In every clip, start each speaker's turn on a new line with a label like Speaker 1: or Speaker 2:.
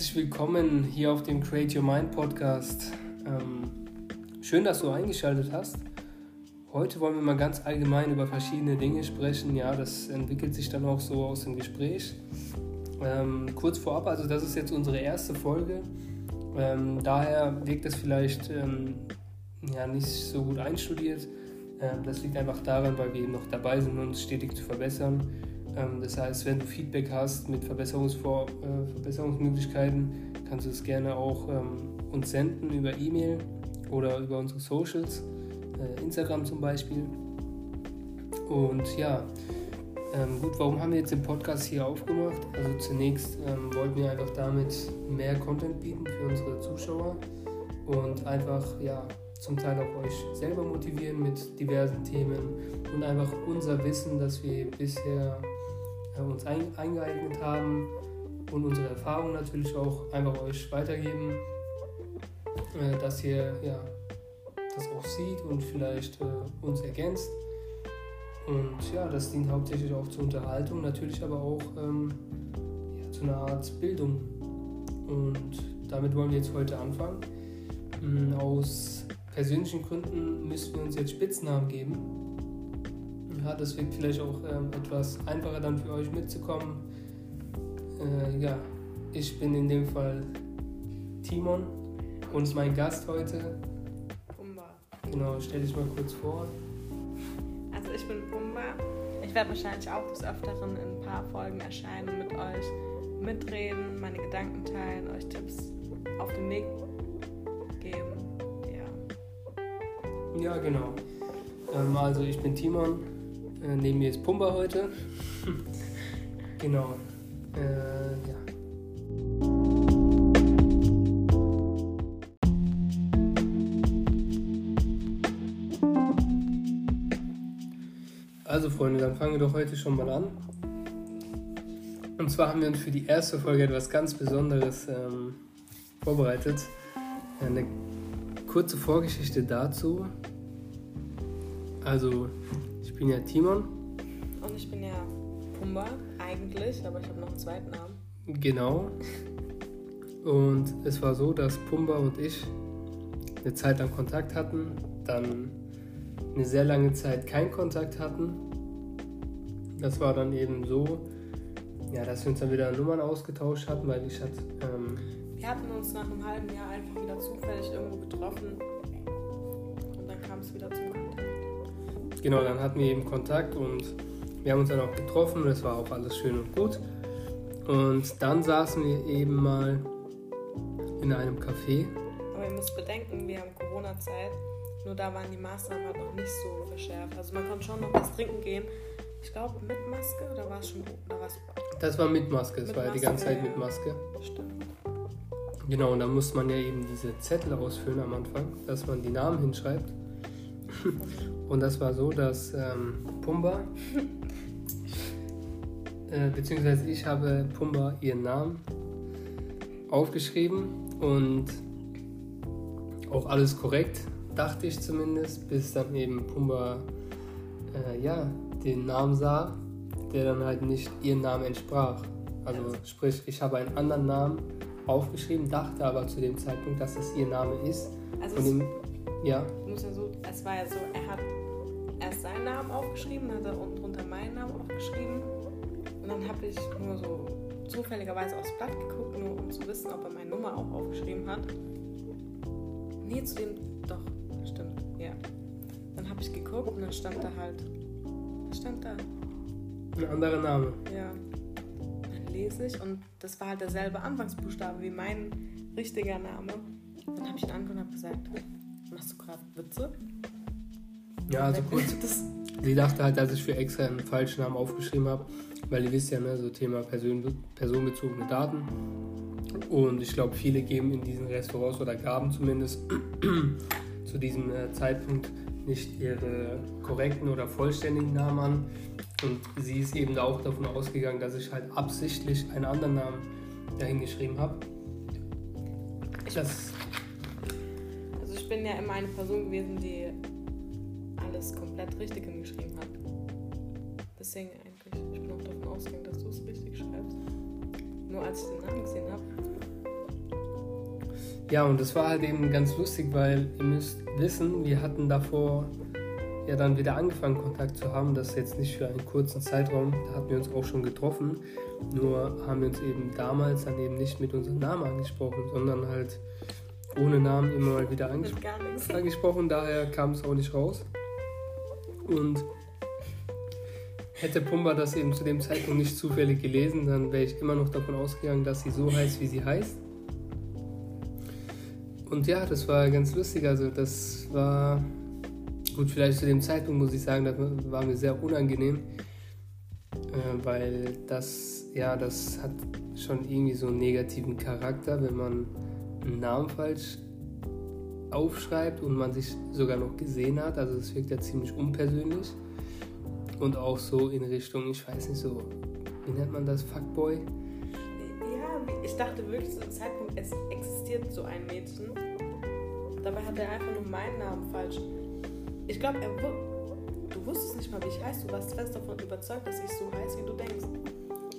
Speaker 1: Herzlich willkommen hier auf dem Create Your Mind Podcast. Ähm, schön, dass du eingeschaltet hast. Heute wollen wir mal ganz allgemein über verschiedene Dinge sprechen. Ja, das entwickelt sich dann auch so aus dem Gespräch. Ähm, kurz vorab, also das ist jetzt unsere erste Folge. Ähm, daher wirkt es vielleicht ähm, ja, nicht so gut einstudiert. Ähm, das liegt einfach daran, weil wir eben noch dabei sind, uns stetig zu verbessern. Ähm, das heißt, wenn du Feedback hast mit Verbesserungsvor äh, Verbesserungsmöglichkeiten, kannst du es gerne auch ähm, uns senden über E-Mail oder über unsere Socials, äh, Instagram zum Beispiel. Und ja, ähm, gut, warum haben wir jetzt den Podcast hier aufgemacht? Also zunächst ähm, wollten wir einfach damit mehr Content bieten für unsere Zuschauer und einfach ja zum Teil auch euch selber motivieren mit diversen Themen und einfach unser Wissen, das wir bisher uns ein, eingeeignet haben und unsere Erfahrungen natürlich auch einfach euch weitergeben, äh, dass ihr ja, das auch sieht und vielleicht äh, uns ergänzt. Und ja, das dient hauptsächlich auch zur Unterhaltung, natürlich aber auch ähm, ja, zu einer Art Bildung. Und damit wollen wir jetzt heute anfangen. Ähm, aus persönlichen Gründen müssen wir uns jetzt Spitznamen geben. Ja, das wird vielleicht auch ähm, etwas einfacher dann für euch mitzukommen. Äh, ja, ich bin in dem Fall Timon und mein Gast heute.
Speaker 2: Pumba.
Speaker 1: Genau, stell dich mal kurz vor.
Speaker 2: Also ich bin Pumba. Ich werde wahrscheinlich auch des Öfteren in ein paar Folgen erscheinen mit euch mitreden, meine Gedanken teilen, euch Tipps auf den Weg geben. Ja.
Speaker 1: Ja, genau. Ähm, also ich bin Timon. Äh, neben mir ist Pumba heute. genau. Äh, ja. Also Freunde, dann fangen wir doch heute schon mal an. Und zwar haben wir uns für die erste Folge etwas ganz Besonderes ähm, vorbereitet. Eine kurze Vorgeschichte dazu. Also, bin ja Timon,
Speaker 2: Und ich bin ja Pumba eigentlich, aber ich habe noch einen zweiten Namen.
Speaker 1: genau. Und es war so, dass Pumba und ich eine Zeit lang Kontakt hatten, dann eine sehr lange Zeit keinen Kontakt hatten. Das war dann eben so, ja, dass wir uns dann wieder Nummern ausgetauscht hatten, weil ich hatte, ähm,
Speaker 2: Wir hatten uns nach einem halben Jahr einfach wieder zufällig irgendwo getroffen.
Speaker 1: Genau, dann hatten wir eben Kontakt und wir haben uns dann auch getroffen. Das war auch alles schön und gut. Und dann saßen wir eben mal in einem Café.
Speaker 2: Aber ihr müsst bedenken, wir haben Corona-Zeit. Nur da waren die Maßnahmen halt noch nicht so verschärft. Also man konnte schon noch was trinken gehen. Ich glaube mit Maske oder war es schon oder war's
Speaker 1: Das war mit Maske, es war ja die
Speaker 2: Maske,
Speaker 1: ganze Zeit mit Maske.
Speaker 2: Stimmt.
Speaker 1: Genau, und da muss man ja eben diese Zettel ausfüllen am Anfang, dass man die Namen hinschreibt. Und das war so, dass ähm, Pumba, äh, beziehungsweise ich habe Pumba ihren Namen aufgeschrieben und auch alles korrekt, dachte ich zumindest, bis dann eben Pumba äh, ja, den Namen sah, der dann halt nicht ihren Namen entsprach. Also sprich, ich habe einen anderen Namen aufgeschrieben, dachte aber zu dem Zeitpunkt, dass es ihr Name ist.
Speaker 2: Also
Speaker 1: Und im, ja,
Speaker 2: muss ja so, es war ja so, er hat erst seinen Namen aufgeschrieben, dann hat er unten drunter meinen Namen aufgeschrieben. Und dann habe ich nur so zufälligerweise aufs Blatt geguckt, nur um zu wissen, ob er meine Nummer auch aufgeschrieben hat. Nee, zu dem, doch, stimmt, ja. Dann habe ich geguckt und dann stand da halt, was stand da?
Speaker 1: ein anderer Name.
Speaker 2: Ja. Dann lese ich und das war halt derselbe Anfangsbuchstabe wie mein richtiger Name. Dann habe ich ihn angeguckt und habe gesagt, machst du gerade Witze?
Speaker 1: Ja, also kurz,
Speaker 2: Das,
Speaker 1: sie dachte halt, dass ich für extra einen falschen Namen aufgeschrieben habe, weil ihr wisst ja, ne, so Thema Person, personenbezogene Daten. Und ich glaube, viele geben in diesen Restaurants oder gaben zumindest zu diesem äh, Zeitpunkt nicht ihre korrekten oder vollständigen Namen an. Und sie ist eben auch davon ausgegangen, dass ich halt absichtlich einen anderen Namen dahingeschrieben habe. Das,
Speaker 2: bin ja immer eine Person gewesen, die alles komplett richtig hingeschrieben hat. Deswegen eigentlich, ich bin auch davon ausgegangen, dass du es richtig schreibst. Nur als ich den Namen gesehen habe,
Speaker 1: Ja, und das war halt eben ganz lustig, weil ihr müsst wissen, wir hatten davor ja dann wieder angefangen, Kontakt zu haben. Das jetzt nicht für einen kurzen Zeitraum, da hatten wir uns auch schon getroffen. Nur haben wir uns eben damals dann eben nicht mit unserem Namen angesprochen, sondern halt ohne Namen immer mal wieder angespro angesprochen. Daher kam es auch nicht raus. Und hätte Pumba das eben zu dem Zeitpunkt nicht zufällig gelesen, dann wäre ich immer noch davon ausgegangen, dass sie so heißt, wie sie heißt. Und ja, das war ganz lustig. Also das war gut, vielleicht zu dem Zeitpunkt muss ich sagen, das war mir sehr unangenehm, äh, weil das, ja, das hat schon irgendwie so einen negativen Charakter, wenn man einen Namen falsch aufschreibt und man sich sogar noch gesehen hat. Also es wirkt ja ziemlich unpersönlich. Und auch so in Richtung, ich weiß nicht so, wie nennt man das, Fuckboy?
Speaker 2: Ja, ich dachte wirklich zu dem Zeitpunkt, es existiert so ein Mädchen. Dabei hat er einfach nur meinen Namen falsch. Ich glaube, er du wusstest nicht mal, wie ich heiße. Du warst fest davon überzeugt, dass ich so heiße, wie du denkst.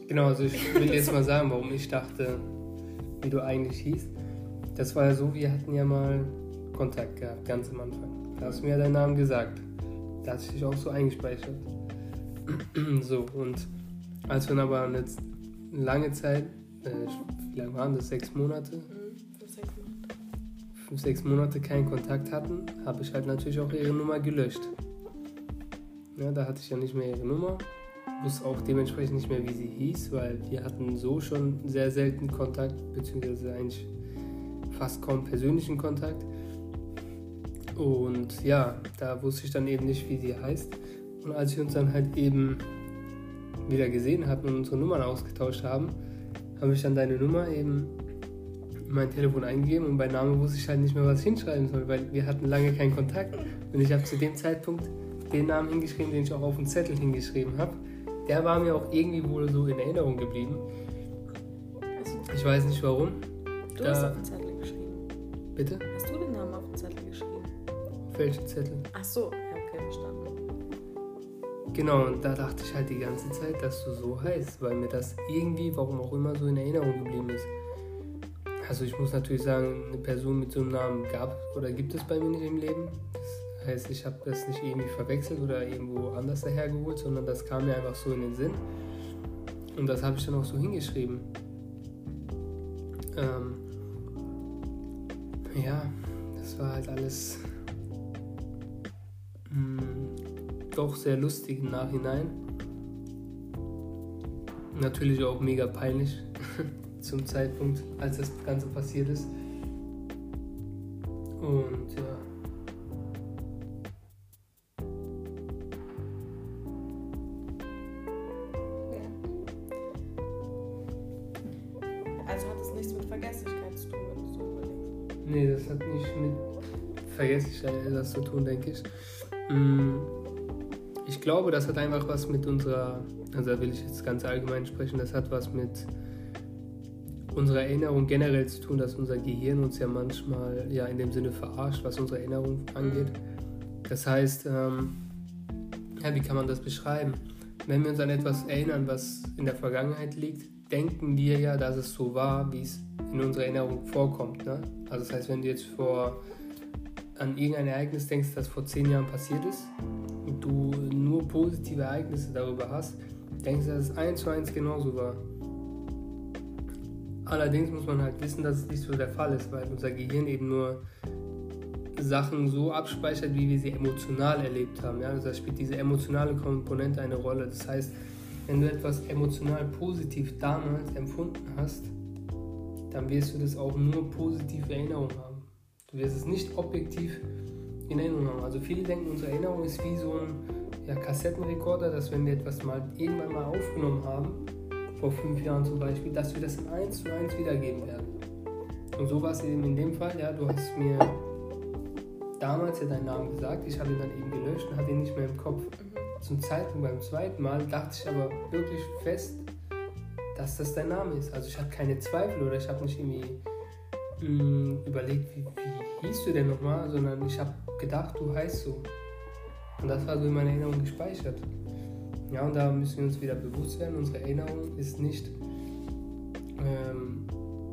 Speaker 1: Genau, also ich will jetzt mal sagen, warum ich dachte, wie du eigentlich hieß. Das war ja so, wir hatten ja mal Kontakt gehabt, ganz am Anfang. Da hast du mir ja deinen Namen gesagt. Da hast du dich auch so eingespeichert. so, und als wir dann aber eine lange Zeit, äh, wie lange waren das? Sechs Monate? Mhm, fünf, sechs Monate. Fünf, sechs Monate keinen Kontakt hatten, habe ich halt natürlich auch ihre Nummer gelöscht. Ja, da hatte ich ja nicht mehr ihre Nummer. Wusste auch dementsprechend nicht mehr, wie sie hieß, weil wir hatten so schon sehr selten Kontakt, beziehungsweise eigentlich fast kaum persönlichen Kontakt. Und ja, da wusste ich dann eben nicht, wie sie heißt. Und als wir uns dann halt eben wieder gesehen hatten und unsere Nummern ausgetauscht haben, habe ich dann deine Nummer eben in mein Telefon eingegeben und bei Namen wusste ich halt nicht mehr, was ich hinschreiben soll, weil wir hatten lange keinen Kontakt. Und ich habe zu dem Zeitpunkt den Namen hingeschrieben, den ich auch auf dem Zettel hingeschrieben habe. Der war mir auch irgendwie wohl so in Erinnerung geblieben. Ich weiß nicht warum.
Speaker 2: Du hast auf den Zettel.
Speaker 1: Bitte?
Speaker 2: Hast du den Namen auf den Zettel geschrieben?
Speaker 1: Auf welchen Zettel?
Speaker 2: Ach so, okay, verstanden.
Speaker 1: Genau, und da dachte ich halt die ganze Zeit, dass du so heißt, weil mir das irgendwie, warum auch immer, so in Erinnerung geblieben ist. Also ich muss natürlich sagen, eine Person mit so einem Namen gab oder gibt es bei mir nicht im Leben. Das heißt, ich habe das nicht irgendwie verwechselt oder irgendwo anders dahergeholt, sondern das kam mir einfach so in den Sinn. Und das habe ich dann auch so hingeschrieben. Ähm, ja, das war halt alles. Mh, hm, doch sehr lustig im Nachhinein. Natürlich auch mega peinlich zum Zeitpunkt, als das Ganze passiert ist. Und ja.
Speaker 2: Vergesslichkeit zu tun,
Speaker 1: denke ich. Mm ich glaube, das hat einfach was mit unserer, also da will ich jetzt ganz allgemein sprechen, das hat was mit unserer Erinnerung generell zu tun, dass unser Gehirn uns ja manchmal ja in dem Sinne verarscht, was unsere Erinnerung angeht. Das heißt, ähm, ja, wie kann man das beschreiben? Wenn wir uns an etwas erinnern, was in der Vergangenheit liegt, denken wir ja, dass es so war, wie es in unserer Erinnerung vorkommt. Ne? Also das heißt, wenn du jetzt vor, an irgendein Ereignis denkst, das vor zehn Jahren passiert ist, und du nur positive Ereignisse darüber hast, denkst du, dass es eins zu eins genauso war. Allerdings muss man halt wissen, dass es nicht so der Fall ist, weil unser Gehirn eben nur Sachen so abspeichert, wie wir sie emotional erlebt haben. Ja? Also da spielt diese emotionale Komponente eine Rolle. Das heißt, wenn du etwas emotional positiv damals empfunden hast, dann wirst du das auch nur positive Erinnerungen haben. Du wirst es nicht objektiv in Erinnerung haben. Also viele denken, unsere Erinnerung ist wie so ein ja, Kassettenrekorder, dass wenn wir etwas mal irgendwann mal aufgenommen haben, vor fünf Jahren zum Beispiel, dass wir das in eins zu eins wiedergeben werden. Und so war es eben in dem Fall, ja, du hast mir damals ja deinen Namen gesagt, ich habe ihn dann eben gelöscht und hatte ihn nicht mehr im Kopf. Zum Zeitpunkt beim zweiten Mal dachte ich aber wirklich fest, dass das dein Name ist. Also ich hatte keine Zweifel oder ich habe nicht irgendwie mh, überlegt, wie, wie hieß du denn nochmal, sondern ich habe gedacht, du heißt so. Und das war so in meiner Erinnerung gespeichert. Ja, und da müssen wir uns wieder bewusst werden, unsere Erinnerung ist nicht.
Speaker 2: Ähm,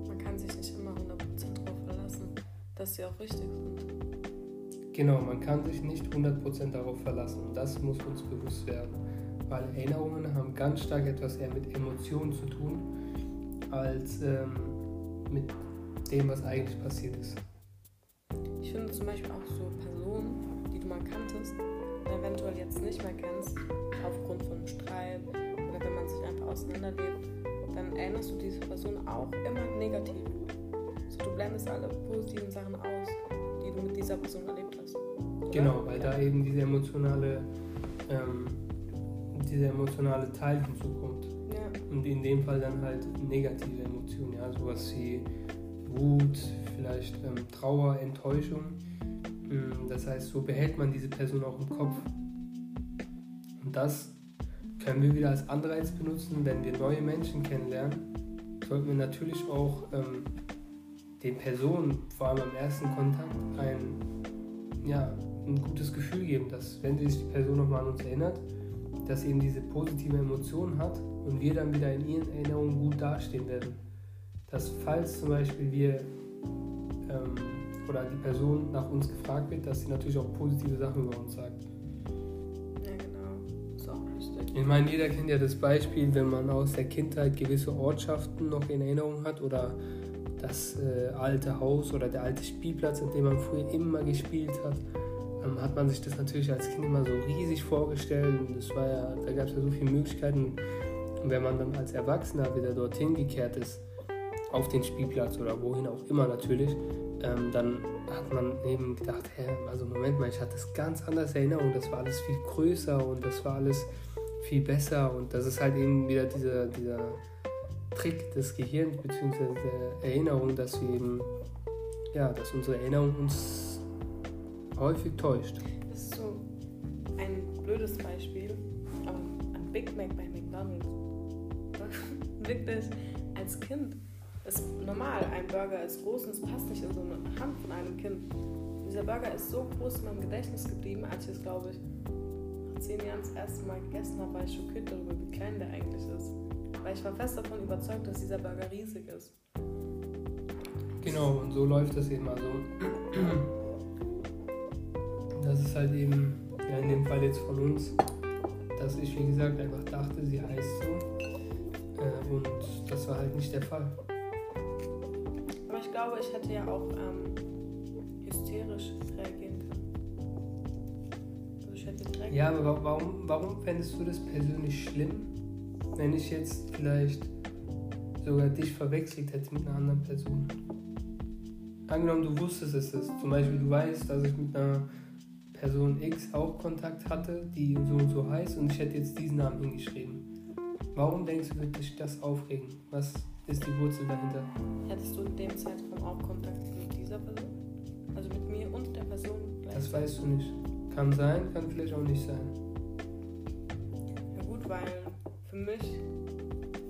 Speaker 2: Man kann sich nicht immer 100% drauf verlassen. dass sie auch richtig sind.
Speaker 1: Genau, man kann sich nicht 100% darauf verlassen und das muss uns bewusst werden, weil Erinnerungen haben ganz stark etwas eher mit Emotionen zu tun, als ähm, mit dem, was eigentlich passiert ist.
Speaker 2: Ich finde zum Beispiel auch so Personen, die du mal kanntest, eventuell jetzt nicht mehr kennst, aufgrund von einem Streit oder wenn man sich einfach auseinanderlebt, dann erinnerst du diese Person auch immer negativ. So, du blendest alle positiven Sachen aus, die du mit dieser Person erlebt hast. Oder?
Speaker 1: Genau, weil da eben diese emotionale, ähm, dieser emotionale Teil hinzukommt.
Speaker 2: Ja,
Speaker 1: Und in dem Fall dann halt negative Emotionen, ja, sowas wie Wut, vielleicht ähm, Trauer, Enttäuschung. Mm, Das heißt, so behält man diese Person auch im Kopf. Und das können wir wieder als Anreiz benutzen, wenn wir neue Menschen kennenlernen. Sollten wir natürlich auch ähm, den Personen, vor allem am ersten Kontakt, ein, ja, ein gutes Gefühl geben, dass wenn sich die Person nochmal an uns erinnert, dass sie eben diese positive Emotion hat und wir dann wieder in ihren Erinnerungen gut dastehen werden. Dass falls zum Beispiel wir ähm, oder die Person nach uns gefragt wird, dass sie natürlich auch positive Sachen über uns sagt.
Speaker 2: ja genau. Ist auch wichtig.
Speaker 1: Ich meine, jeder kennt ja das Beispiel, wenn man aus der Kindheit gewisse Ortschaften noch in Erinnerung hat oder das äh, alte Haus oder der alte Spielplatz, an dem man früher immer gespielt hat, ähm, hat man sich das natürlich als Kind immer so riesig vorgestellt und das war ja, da gab es ja so viele Möglichkeiten. Und wenn man dann als Erwachsener wieder dorthin gekehrt ist, auf den Spielplatz oder wohin auch immer natürlich, ähm, dann hat man eben gedacht, hä, also Moment mal, ich hatte das ganz anders in Erinnerung, das war alles viel größer und das war alles viel besser und das ist halt eben wieder dieser, dieser Trick des Gehirns bzw. der Erinnerung, dass wir eben, ja, dass unsere Erinnerung uns häufig täuscht.
Speaker 2: Das ist so ein blödes Beispiel, aber ein Big Mac bei McDonalds. Wirklich, als Kind ist normal, ein Burger ist groß und es passt nicht in so eine Hand von einem Kind. Dieser Burger ist so groß in meinem Gedächtnis geblieben, als ich es, glaube ich, vor zehn Jahren das erste Mal gegessen habe, war ich schockiert darüber, wie klein der eigentlich ist. Weil ich war fest davon überzeugt, dass dieser Burger riesig ist.
Speaker 1: Genau, und so läuft das eben also. Das ist halt eben, ja, in dem Fall jetzt von uns, dass ich, wie gesagt, einfach dachte, sie heißt so. Äh, und das war halt nicht der Fall.
Speaker 2: Glaube, ich hätte ja auch ähm, hysterisch reagieren können. Also ich hätte direkt.
Speaker 1: Ja, aber wa- warum, warum fändest du das persönlich schlimm, wenn ich jetzt vielleicht sogar dich verwechselt hätte mit einer anderen Person? Angenommen, du wusstest es ist. Zum Beispiel, du weißt, dass ich mit einer Person X auch Kontakt hatte, die so und so heißt, und ich hätte jetzt diesen Namen hingeschrieben. Warum denkst du, wird dich das aufregen? Was ist die Wurzel dahinter?
Speaker 2: Hättest du in dem Zeitraum auch Kontakt mit dieser Person? Also mit mir und der Person
Speaker 1: Das weißt du nicht. Kann sein, kann vielleicht auch nicht sein.
Speaker 2: Ja gut, weil für mich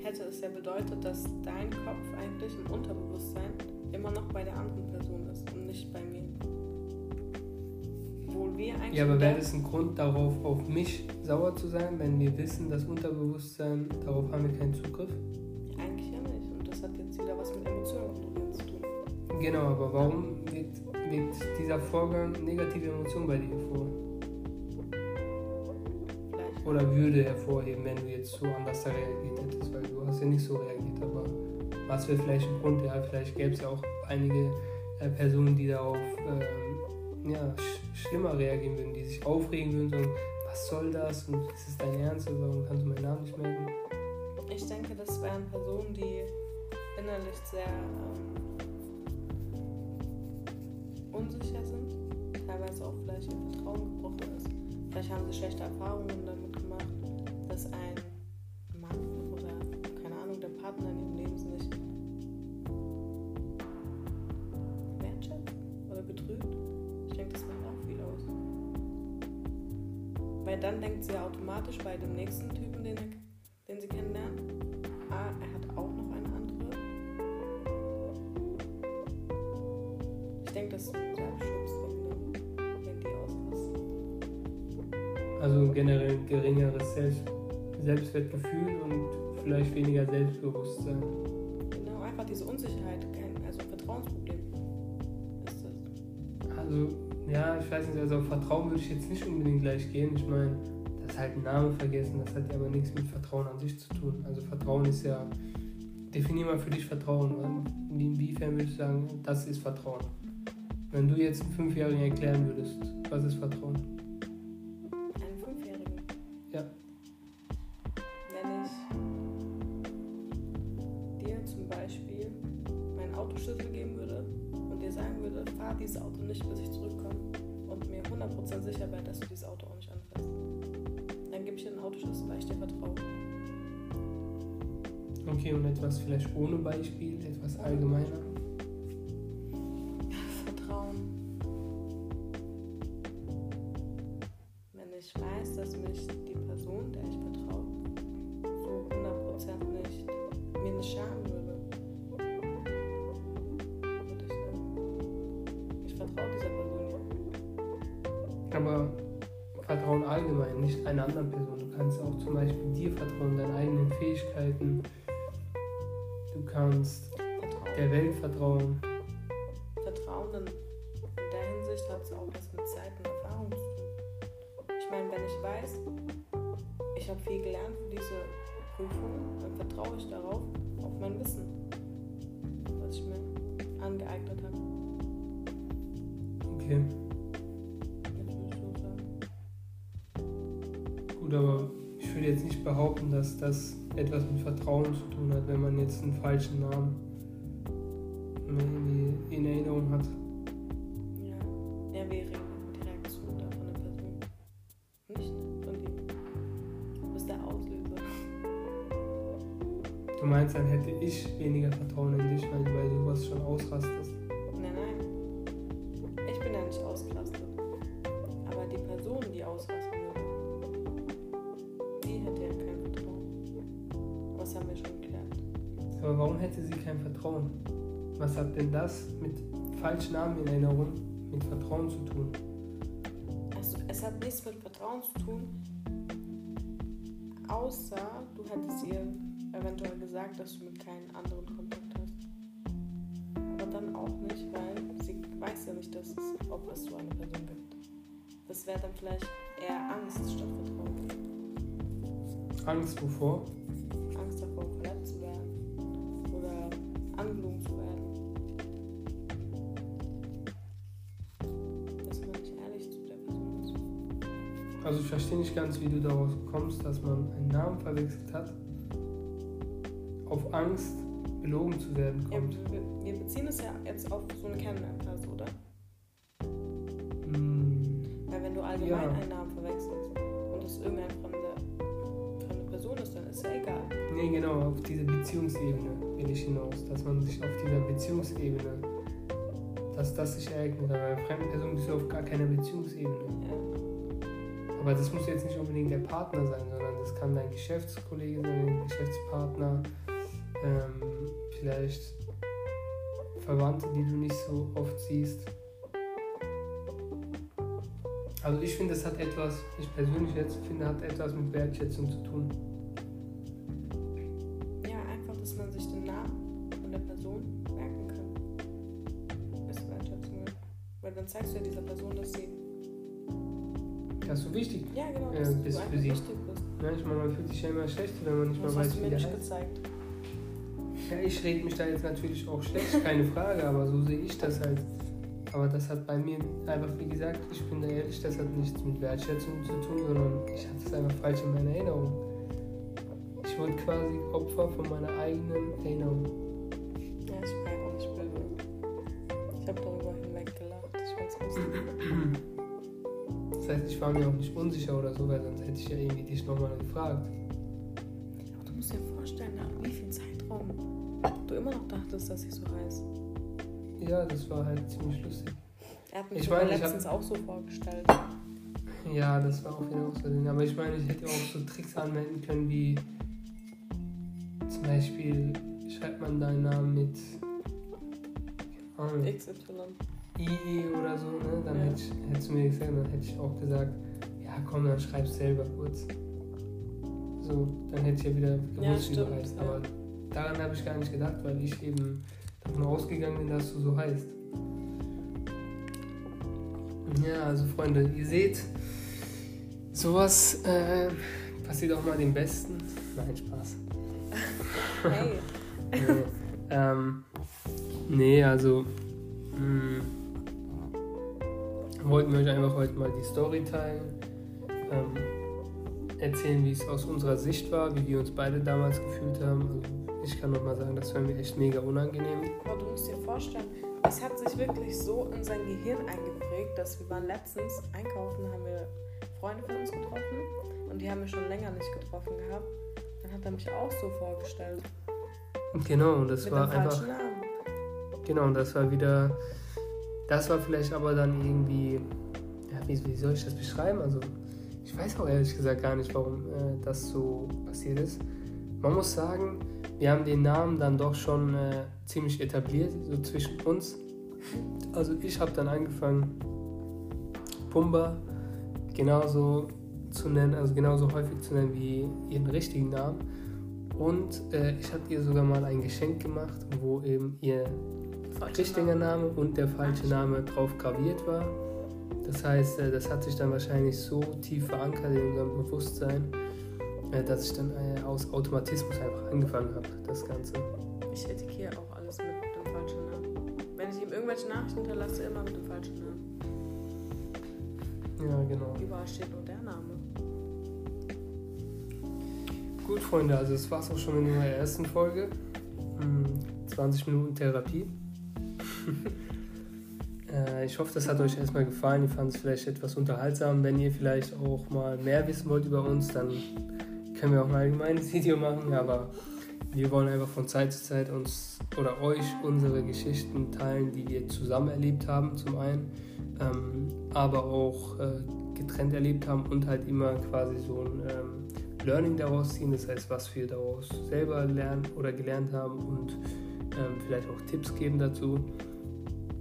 Speaker 2: hätte es ja bedeutet, dass dein Kopf eigentlich im Unterbewusstsein immer noch bei der anderen Person ist und nicht bei mir. Obwohl wir eigentlich...
Speaker 1: Ja, aber wäre das ein Grund darauf, auf mich sauer zu sein, wenn wir wissen, das Unterbewusstsein, darauf haben wir keinen Zugriff? Genau, aber warum wirkt, wirkt dieser Vorgang negative Emotionen bei dir hervor? Oder würde hervorheben, wenn du jetzt so anders reagiert hättest? Weil du hast ja nicht so reagiert, aber was wäre vielleicht ein Grund? Ja, vielleicht gäbe es ja auch einige äh, Personen, die darauf ähm, ja, sch schlimmer reagieren würden, die sich aufregen würden, so, was soll das und ist es dein Ernst und warum kannst du meinen Namen nicht merken?
Speaker 2: Ich denke, das wären Personen, die innerlich sehr ähm, unsicher sind, teilweise auch vielleicht ihr Vertrauen gebrochen ist. Vielleicht haben sie schlechte Erfahrungen damit gemacht, dass ein Mann oder keine Ahnung, der Partner in ihrem Leben sie nicht wertschätzt oder betrügt. Ich denke, das macht auch viel aus. Weil dann denkt sie ja automatisch bei dem nächsten Typen, denke, das ist ein Selbstschutz, wenn, die ausrasten.
Speaker 1: Also generell geringeres Selbst Selbstwertgefühl und vielleicht weniger Selbstbewusstsein.
Speaker 2: Genau, einfach diese Unsicherheit, kein, also Vertrauensproblem ist das.
Speaker 1: also, ja, ich weiß nicht, also auf Vertrauen würde ich jetzt nicht unbedingt gleich gehen. Ich meine, das ist halt ein Name vergessen, das hat ja aber nichts mit Vertrauen an sich zu tun. Also Vertrauen ist ja, definier mal für dich Vertrauen. Inwiefern würdest du sagen, das ist Vertrauen? Wenn du jetzt einen Fünfjährigen erklären würdest, was ist Vertrauen? Anderen Person. Du kannst auch zum Beispiel dir vertrauen, deinen eigenen Fähigkeiten. Du kannst
Speaker 2: Vertrauen.
Speaker 1: der Welt vertrauen.
Speaker 2: Vertrauen in, in der Hinsicht hat es auch was mit Zeit und Erfahrung zu tun. Ich meine, wenn ich weiß, ich habe viel gelernt für diese Prüfung, dann vertraue ich darauf, auf mein Wissen, was ich mir angeeignet habe.
Speaker 1: Okay, gut, aber ich würde jetzt nicht behaupten, dass das etwas mit Vertrauen zu tun hat, wenn man jetzt einen falschen Namen irgendwie in Erinnerung hat.
Speaker 2: Ja, er wäre die Reaktion da von der Person. Nicht von dir. Du bist der Auslöser.
Speaker 1: Du meinst, dann hätte ich weniger Vertrauen in dich, weil du bei sowas schon ausrastest.
Speaker 2: Aber
Speaker 1: warum hätte sie kein Vertrauen? Was hat denn das mit falschen Namen in Erinnerung mit Vertrauen zu tun?
Speaker 2: Also, es hat nichts mit Vertrauen zu tun, außer du hättest ihr eventuell gesagt, dass du mit keinem anderen Kontakt hast. Aber dann auch nicht, weil sie weiß ja nicht, dass es, ob es so eine Person gibt. Das wäre dann vielleicht eher Angst statt Vertrauen.
Speaker 1: Angst wovor?
Speaker 2: Angst davor, verletzt zu werden. Dass man nicht ehrlich zu der Person ist.
Speaker 1: Also ich verstehe nicht ganz, wie du daraus kommst, dass man einen Namen verwechselt hat, auf Angst, belogen zu werden
Speaker 2: Ja,
Speaker 1: kommt.
Speaker 2: wir, wir beziehen es ja jetzt auf so eine Kennenlernphase, oder?
Speaker 1: Hm,
Speaker 2: Weil wenn du allgemein
Speaker 1: Ja.
Speaker 2: einen Namen
Speaker 1: Beziehungsebene will ich hinaus. Dass man sich auf dieser Beziehungsebene, dass das sich ereignet. Aber bei fremden Person bist du auf gar keiner Beziehungsebene.
Speaker 2: Ja.
Speaker 1: Aber das muss jetzt nicht unbedingt der Partner sein, sondern das kann dein Geschäftskollege sein, dein Geschäftspartner, ähm, vielleicht Verwandte, die du nicht so oft siehst. Also ich finde, das hat etwas, ich persönlich jetzt finde, hat etwas mit Wertschätzung zu tun.
Speaker 2: Dann zeigst du ja dieser Person, dass sie.
Speaker 1: Das ist so wichtig.
Speaker 2: Ja, genau,
Speaker 1: Ja,
Speaker 2: dass
Speaker 1: bist
Speaker 2: du
Speaker 1: für sie.
Speaker 2: wichtig bist.
Speaker 1: Ich meine, man fühlt sich ja immer schlecht, wenn man nicht mal weiß,
Speaker 2: du
Speaker 1: wie
Speaker 2: mir
Speaker 1: der heißt.
Speaker 2: gezeigt.
Speaker 1: Ja, ich rede mich da jetzt natürlich auch schlecht, keine Frage, aber so sehe ich das halt. Aber das hat bei mir einfach, wie gesagt, ich bin da ehrlich, das hat nichts mit Wertschätzung zu tun, sondern ich hatte es einfach falsch in meiner Erinnerung. Ich wurde quasi Opfer von meiner eigenen Erinnerung.
Speaker 2: War
Speaker 1: mir auch nicht unsicher oder so, weil sonst hätte ich ja irgendwie dich nochmal gefragt.
Speaker 2: Aber du musst dir vorstellen, nach wie viel Zeitraum du immer noch dachtest, dass ich so heiß.
Speaker 1: Ja, das war halt ziemlich lustig.
Speaker 2: Er hat mich
Speaker 1: Ich meine, ich
Speaker 2: letztens auch so vorgestellt.
Speaker 1: Ja, das war auch wieder Versehen. Aber ich meine, ich hätte auch so Tricks anwenden können, wie zum Beispiel schreibt man deinen Namen mit
Speaker 2: XY.
Speaker 1: I oder so, ne? Dann
Speaker 2: Ja.
Speaker 1: hätte ich, hättest du mir gesagt, dann hätte ich auch gesagt, ja komm, dann schreib's selber kurz. So, dann hätte ich ja wieder gewusst, wie du heißt. Aber daran habe ich gar nicht gedacht, weil ich eben davon ausgegangen bin, dass du so heißt. Ja, also Freunde, ihr seht, sowas äh, passiert auch mal dem Besten. Nein, Spaß. Hey. nee, ähm, nee, also mh, hm, wollten wir euch einfach heute mal die Story teilen. Ähm, erzählen, wie es aus unserer Sicht war, wie wir uns beide damals gefühlt haben. Also ich kann noch mal sagen, das war mir echt mega unangenehm.
Speaker 2: Aber du musst dir vorstellen, es hat sich wirklich so in sein Gehirn eingeprägt, dass wir waren letztens einkaufen, haben wir Freunde von uns getroffen und die haben wir schon länger nicht getroffen gehabt. Dann hat er mich auch so vorgestellt.
Speaker 1: Genau, und das Mit war einfach. Namen. Genau, und das war wieder. Das war vielleicht aber dann irgendwie. Ja, wie, wie soll ich das beschreiben? Also, ich weiß auch ehrlich gesagt gar nicht, warum äh, das so passiert ist. Man muss sagen, wir haben den Namen dann doch schon äh, ziemlich etabliert, so zwischen uns. Also ich habe dann angefangen, Pumba genauso zu nennen, also genauso häufig zu nennen wie ihren richtigen Namen. Und äh, ich habe ihr sogar mal ein Geschenk gemacht, wo eben ihr richtiger Name und der falsche Name drauf graviert war. Das heißt, äh, das hat sich dann wahrscheinlich so tief verankert in unserem Bewusstsein, äh, dass ich dann äh, aus Automatismus einfach angefangen habe, das Ganze.
Speaker 2: Ich etikiere auch alles mit dem falschen Namen. Wenn ich ihm irgendwelche Nachrichten hinterlasse, immer mit dem falschen Namen.
Speaker 1: Ja, genau.
Speaker 2: Überall steht nur der Name.
Speaker 1: Gut, Freunde, also das war's auch schon in unserer ersten Folge. 20 hm, Minuten Therapie. Äh, ich hoffe, das hat euch erstmal gefallen. Ihr fandet es vielleicht etwas unterhaltsam. Wenn ihr vielleicht auch mal mehr wissen wollt über uns, dann können wir auch mal ein allgemeines Video machen. Aber wir wollen einfach von Zeit zu Zeit uns oder euch unsere Geschichten teilen, die wir zusammen erlebt haben, zum einen, ähm, aber auch äh, getrennt erlebt haben und halt immer quasi so ein ähm, Learning daraus ziehen. Das heißt, was wir daraus selber lernen oder gelernt haben und ähm, vielleicht auch Tipps geben dazu.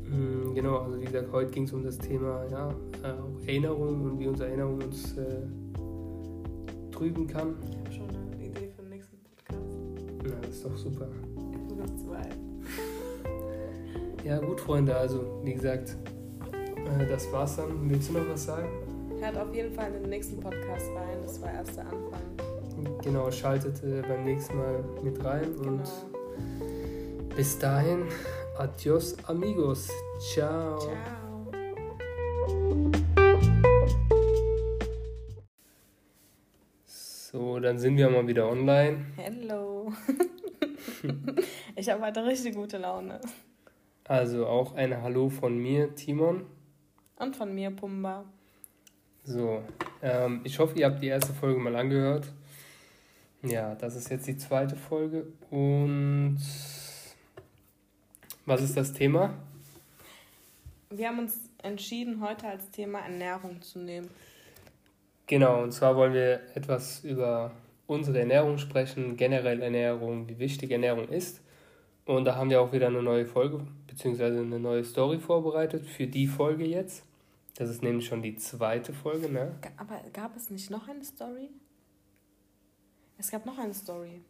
Speaker 1: Mm, genau, also wie gesagt, heute ging es um das Thema ja, äh, Erinnerung und wie unsere Erinnerung uns äh, trüben kann.
Speaker 2: Ich habe schon eine Idee für den nächsten Podcast.
Speaker 1: Na, das ist doch super.
Speaker 2: Nur zwei.
Speaker 1: Ja, gut, Freunde, also wie gesagt, äh, das war's dann. Willst du noch was sagen?
Speaker 2: Hört auf jeden Fall in den nächsten Podcast rein, das war erst der Anfang.
Speaker 1: Genau, schaltet äh, beim nächsten Mal mit rein genau. und bis dahin. Adios amigos. Ciao.
Speaker 2: Ciao.
Speaker 1: So, dann sind wir mal wieder online.
Speaker 2: Hello. ich habe heute richtig gute Laune.
Speaker 1: Also auch ein Hallo von mir, Timon.
Speaker 2: Und von mir, Pumba.
Speaker 1: So, ähm, ich hoffe, ihr habt die erste Folge mal angehört. Ja, das ist jetzt die zweite Folge und was ist das Thema?
Speaker 2: Wir haben uns entschieden, heute als Thema Ernährung zu nehmen.
Speaker 1: Genau, und zwar wollen wir etwas über unsere Ernährung sprechen, generell Ernährung, wie wichtig Ernährung ist. Und da haben wir auch wieder eine neue Folge bzw. eine neue Story vorbereitet für die Folge jetzt. Das ist nämlich schon die zweite Folge, ne?
Speaker 2: Aber gab es nicht noch eine Story? Es gab noch eine Story.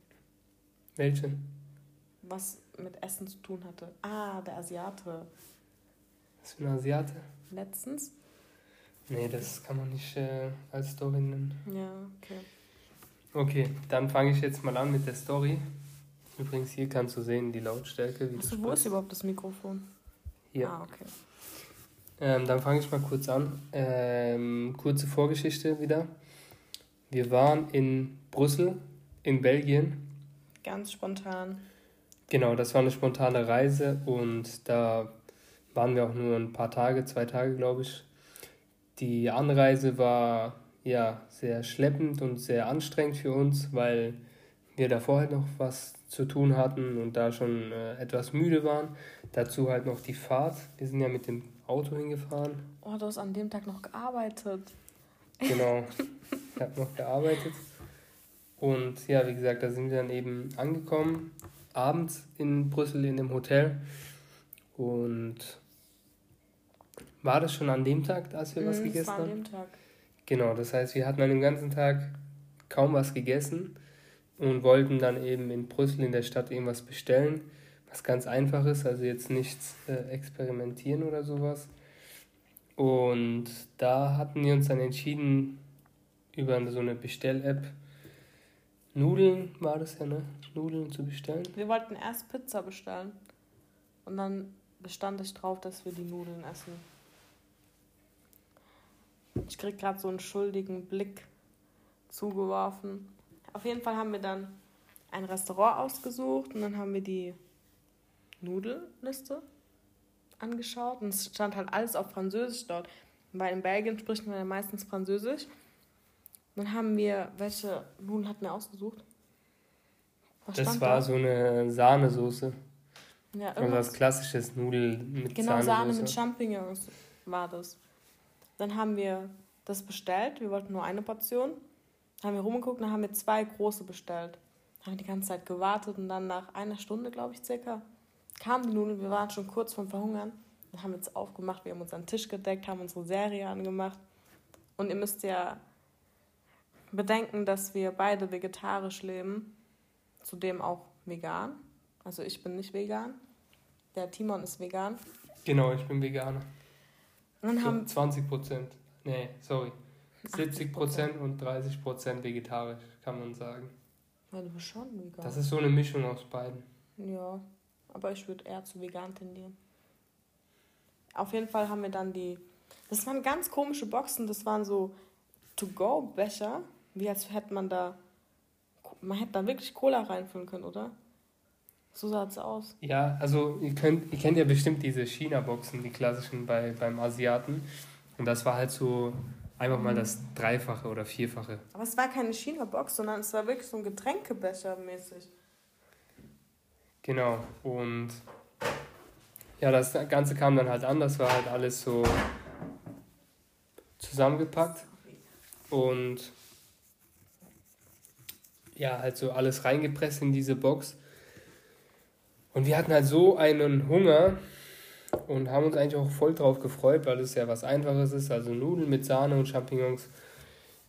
Speaker 1: Welche?
Speaker 2: Was mit Essen zu tun hatte. Ah, der Asiate.
Speaker 1: Was für ein Asiate?
Speaker 2: Letztens?
Speaker 1: Nee, das kann man nicht äh, als Story nennen.
Speaker 2: Ja, okay.
Speaker 1: Okay, dann fange ich jetzt mal an mit der Story. Übrigens, hier kannst du sehen die Lautstärke.
Speaker 2: Wie Achso, wo ist überhaupt das Mikrofon?
Speaker 1: Hier.
Speaker 2: Ah, okay.
Speaker 1: Ähm, dann fange ich mal kurz an. Ähm, kurze Vorgeschichte wieder. Wir waren in Brüssel, in Belgien.
Speaker 2: Ganz spontan.
Speaker 1: Genau, das war eine spontane Reise und da waren wir auch nur ein paar Tage, zwei Tage, glaube ich. Die Anreise war ja sehr schleppend und sehr anstrengend für uns, weil wir davor halt noch was zu tun hatten und da schon äh, etwas müde waren. Dazu halt noch die Fahrt. Wir sind ja mit dem Auto hingefahren.
Speaker 2: Oh, du hast an dem Tag noch gearbeitet.
Speaker 1: Genau, ich habe noch gearbeitet. Und ja, wie gesagt, da sind wir dann eben angekommen abends in Brüssel in dem Hotel. Und war das schon an dem Tag, als wir mm, was gegessen haben? Das war an dem Tag. Genau, das heißt, wir hatten an dem ganzen Tag kaum was gegessen und wollten dann eben in Brüssel in der Stadt irgendwas bestellen, was ganz einfach ist, also jetzt nichts äh, experimentieren oder sowas. Und da hatten wir uns dann entschieden, über so eine Bestell-App Nudeln war das ja, ne? Nudeln zu bestellen.
Speaker 2: Wir wollten erst Pizza bestellen. Und dann bestand ich drauf, dass wir die Nudeln essen. Ich krieg gerade so einen schuldigen Blick zugeworfen. Auf jeden Fall haben wir dann ein Restaurant ausgesucht und dann haben wir die Nudelliste angeschaut und es stand halt alles auf Französisch dort. Weil in Belgien spricht man ja meistens Französisch. Dann haben wir, welche Nudeln hatten wir ausgesucht?
Speaker 1: Was das war da? so eine Sahnesoße. Ja, also was klassisches Nudel
Speaker 2: mit Genau, Sahne mit Champignons war das. Dann haben wir das bestellt. Wir wollten nur eine Portion. Dann haben wir rumgeguckt, dann haben wir zwei große bestellt. Dann haben wir die ganze Zeit gewartet und dann nach einer Stunde, glaube ich, circa, kamen die Nudeln. Wir waren schon kurz vom Verhungern. Dann haben wir es aufgemacht, wir haben unseren Tisch gedeckt, haben unsere Serie angemacht. Und ihr müsst ja bedenken, dass wir beide vegetarisch leben, zudem auch vegan. Also ich bin nicht vegan. Der Timon ist vegan.
Speaker 1: Genau, ich bin Veganer. Dann so haben 20 Prozent. Nee, sorry. 70 Prozent und 30 Prozent vegetarisch, kann man sagen.
Speaker 2: Ja, du bist schon vegan.
Speaker 1: Das ist so eine Mischung aus beiden.
Speaker 2: Ja, aber ich würde eher zu vegan tendieren. Auf jeden Fall haben wir dann die. Das waren ganz komische Boxen. Das waren so To-Go-Becher wie als hätte man da. Man hätte da wirklich Cola reinfüllen können, oder? So sah es aus.
Speaker 1: Ja, also ihr, könnt, ihr kennt ja bestimmt diese China-Boxen, die klassischen bei, beim Asiaten. Und das war halt so einfach mal das Dreifache oder Vierfache.
Speaker 2: Aber es war keine China-Box, sondern es war wirklich so ein Getränkebecher mäßig.
Speaker 1: Genau. Und ja, das Ganze kam dann halt an. Das war halt alles so zusammengepackt. Und ja, halt so alles reingepresst in diese Box. Und wir hatten halt so einen Hunger und haben uns eigentlich auch voll drauf gefreut, weil es ja was Einfaches ist, also Nudeln mit Sahne und Champignons.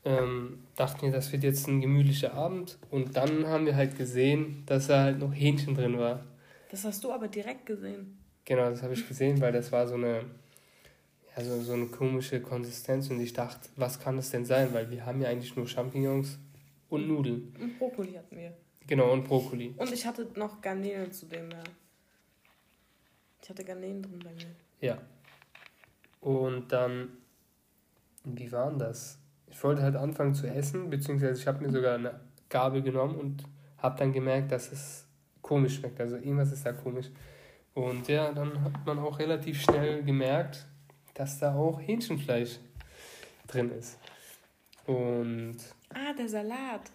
Speaker 1: Ähm, dachten wir, das wird jetzt ein gemütlicher Abend. Und dann haben wir halt gesehen, dass da halt noch Hähnchen drin war.
Speaker 2: Das hast du aber direkt gesehen.
Speaker 1: Genau, das habe ich gesehen, weil das war so eine, ja, so, so eine komische Konsistenz. Und ich dachte, was kann das denn sein? Weil wir haben ja eigentlich nur Champignons und Nudeln.
Speaker 2: Und Brokkoli hatten wir.
Speaker 1: Genau, und Brokkoli.
Speaker 2: Und ich hatte noch Garnelen zu dem, ja. Ich hatte Garnelen drin bei mir.
Speaker 1: Ja. Und dann, wie war denn das? Ich wollte halt anfangen zu essen, beziehungsweise ich habe mir sogar eine Gabel genommen und habe dann gemerkt, dass es komisch schmeckt. Also irgendwas ist da komisch. Und ja, dann hat man auch relativ schnell gemerkt, dass da auch Hähnchenfleisch drin ist. Und
Speaker 2: Ah, der Salat.